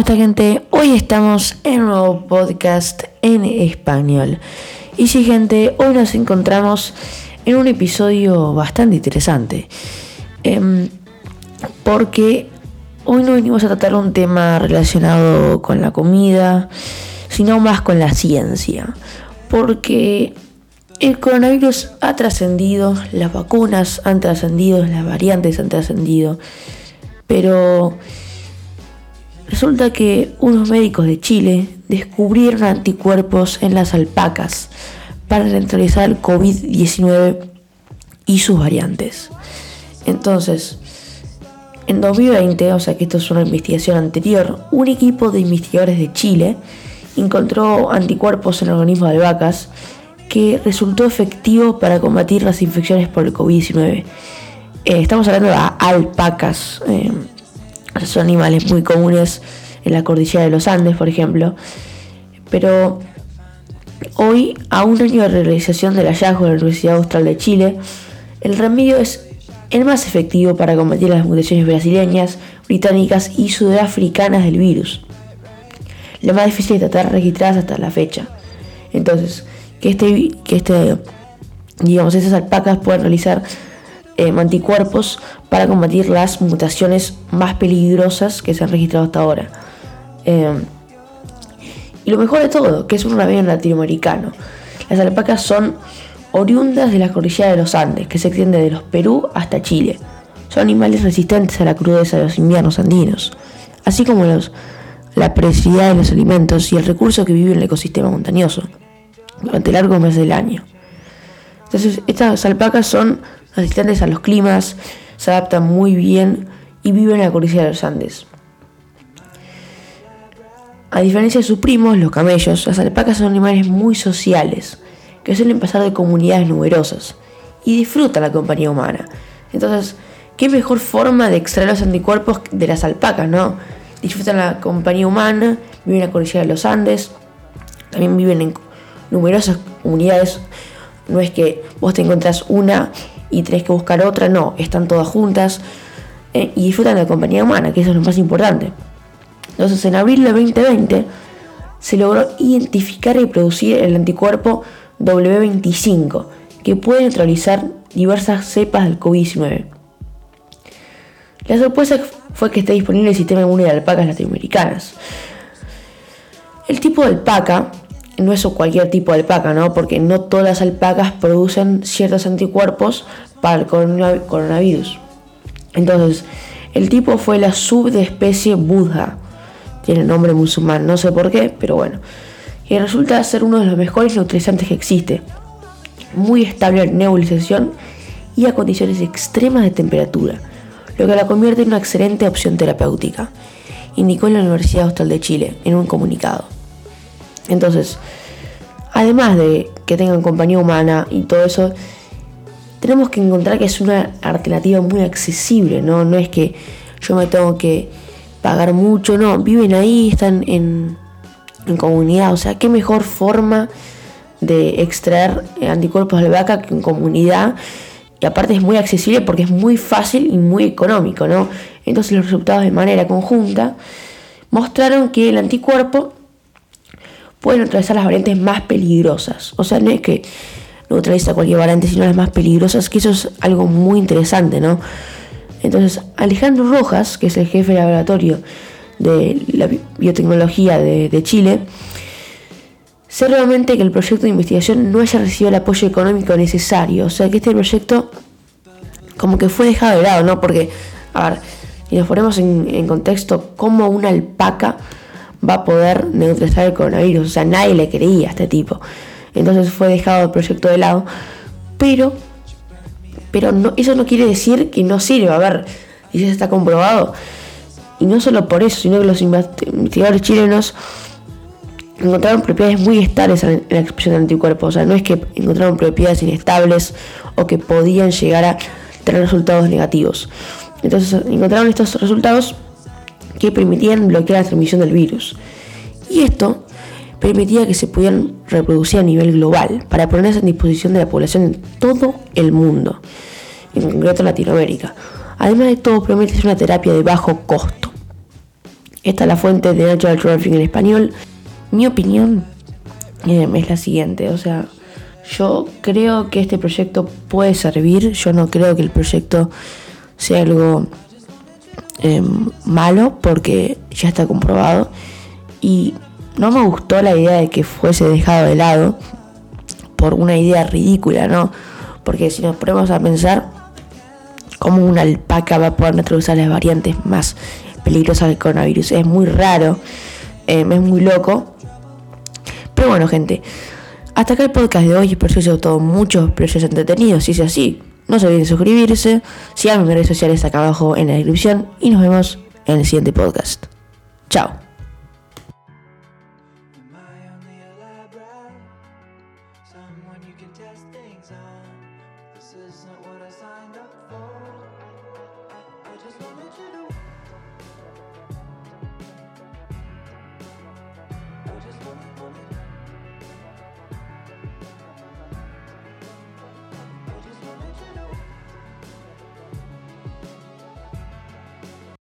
está gente? Hoy estamos en un nuevo podcast en español. Y sí gente, hoy nos encontramos en un episodio bastante interesante. Em, porque hoy no venimos a tratar un tema relacionado con la comida, sino más con la ciencia. Porque el coronavirus ha trascendido, las vacunas han trascendido, las variantes han trascendido. Pero resulta que unos médicos de Chile descubrieron anticuerpos en las alpacas para neutralizar el COVID-19 y sus variantes. Entonces, en 2020, o sea que esto es una investigación anterior, un equipo de investigadores de Chile encontró anticuerpos en organismos de vacas que resultó efectivo para combatir las infecciones por el COVID-19. Eh, estamos hablando de alpacas, eh, son animales muy comunes en la cordillera de los Andes, por ejemplo, pero hoy, a un año de realización del hallazgo de la Universidad Austral de Chile, el remedio es el más efectivo para combatir las mutaciones brasileñas, británicas y sudafricanas del virus. La más difícil de tratar registradas hasta la fecha. Entonces, que este, que este, digamos, esas alpacas puedan realizar eh, anticuerpos para combatir las mutaciones más peligrosas que se han registrado hasta ahora. Eh, y lo mejor de todo, que es un remedio latinoamericano. Las alpacas son oriundas de la cordillera de los Andes, que se extiende de los Perú hasta Chile. Son animales resistentes a la crudeza de los inviernos andinos, así como los, la preciosidad de los alimentos y el recurso que vive en el ecosistema montañoso durante largos meses del año. Entonces, estas alpacas son resistentes a los climas, se adaptan muy bien y viven en la cordillera de los Andes. A diferencia de sus primos, los camellos, las alpacas son animales muy sociales, que suelen pasar de comunidades numerosas y disfrutan la compañía humana. Entonces, ¿qué mejor forma de extraer los anticuerpos de las alpacas, no? Disfrutan la compañía humana, viven en la cordillera de los Andes, también viven en numerosas comunidades. No es que vos te encontrás una y tenés que buscar otra, no, están todas juntas eh, y disfrutan de la compañía humana, que eso es lo más importante. Entonces, en abril de 2020 se logró identificar y producir el anticuerpo W25, que puede neutralizar diversas cepas del COVID-19. La sorpresa fue que esté disponible el sistema inmune de alpacas latinoamericanas. El tipo de alpaca no es cualquier tipo de alpaca, ¿no? Porque no todas las alpacas producen ciertos anticuerpos para el coronavirus. Entonces, el tipo fue la subespecie Buddha, tiene nombre musulmán, no sé por qué, pero bueno. Y resulta ser uno de los mejores neutralizantes que existe. Muy estable en nebulización y a condiciones extremas de temperatura, lo que la convierte en una excelente opción terapéutica, indicó en la Universidad Austral de Chile en un comunicado. Entonces, además de que tengan compañía humana y todo eso, tenemos que encontrar que es una alternativa muy accesible, ¿no? No es que yo me tengo que pagar mucho, no, viven ahí, están en, comunidad, o sea, qué mejor forma de extraer anticuerpos de vaca que en comunidad y aparte es muy accesible porque es muy fácil y muy económico, ¿no? Entonces los resultados de manera conjunta mostraron que el anticuerpo puede neutralizar las variantes más peligrosas. O sea, no es que neutraliza cualquier variante, sino las más peligrosas, que eso es algo muy interesante, ¿no? Entonces, Alejandro Rojas, que es el jefe de laboratorio de la biotecnología de, Chile, sé realmente que el proyecto de investigación no haya recibido el apoyo económico necesario. O sea, que este proyecto como que fue dejado de lado, ¿no? Porque, a ver, si nos ponemos en, en contexto, cómo una alpaca va a poder neutralizar el coronavirus. O sea, nadie le creía a este tipo. Entonces fue dejado el proyecto de lado. Pero pero no, eso no quiere decir que no sirva. A ver, y ya está comprobado. Y no solo por eso, sino que los investigadores chilenos encontraron propiedades muy estables en la expresión de anticuerpos. O sea, no es que encontraron propiedades inestables o que podían llegar a tener resultados negativos. Entonces encontraron estos resultados que permitían bloquear la transmisión del virus. Y esto permitía que se pudieran reproducir a nivel global para ponerse en disposición de la población en todo el mundo, en concreto Latinoamérica. Además de todo, promete ser una terapia de bajo costo. Esta es la fuente de Natural Trafficking en español. Mi opinión eh, es la siguiente, o sea, yo creo que este proyecto puede servir, yo no creo que el proyecto sea algo em, malo porque ya está comprobado y no me gustó la idea de que fuese dejado de lado por una idea ridícula, ¿no? Porque si nos ponemos a pensar cómo una alpaca va a poder neutralizar las variantes más peligrosas del coronavirus, es muy raro, em, es muy loco. Pero bueno, gente, hasta acá el podcast de hoy. Espero que os haya gustado mucho, espero que entretenido. Si es así, no se olviden de suscribirse. En mis redes sociales acá abajo en la descripción. Y nos vemos en el siguiente podcast. Chao.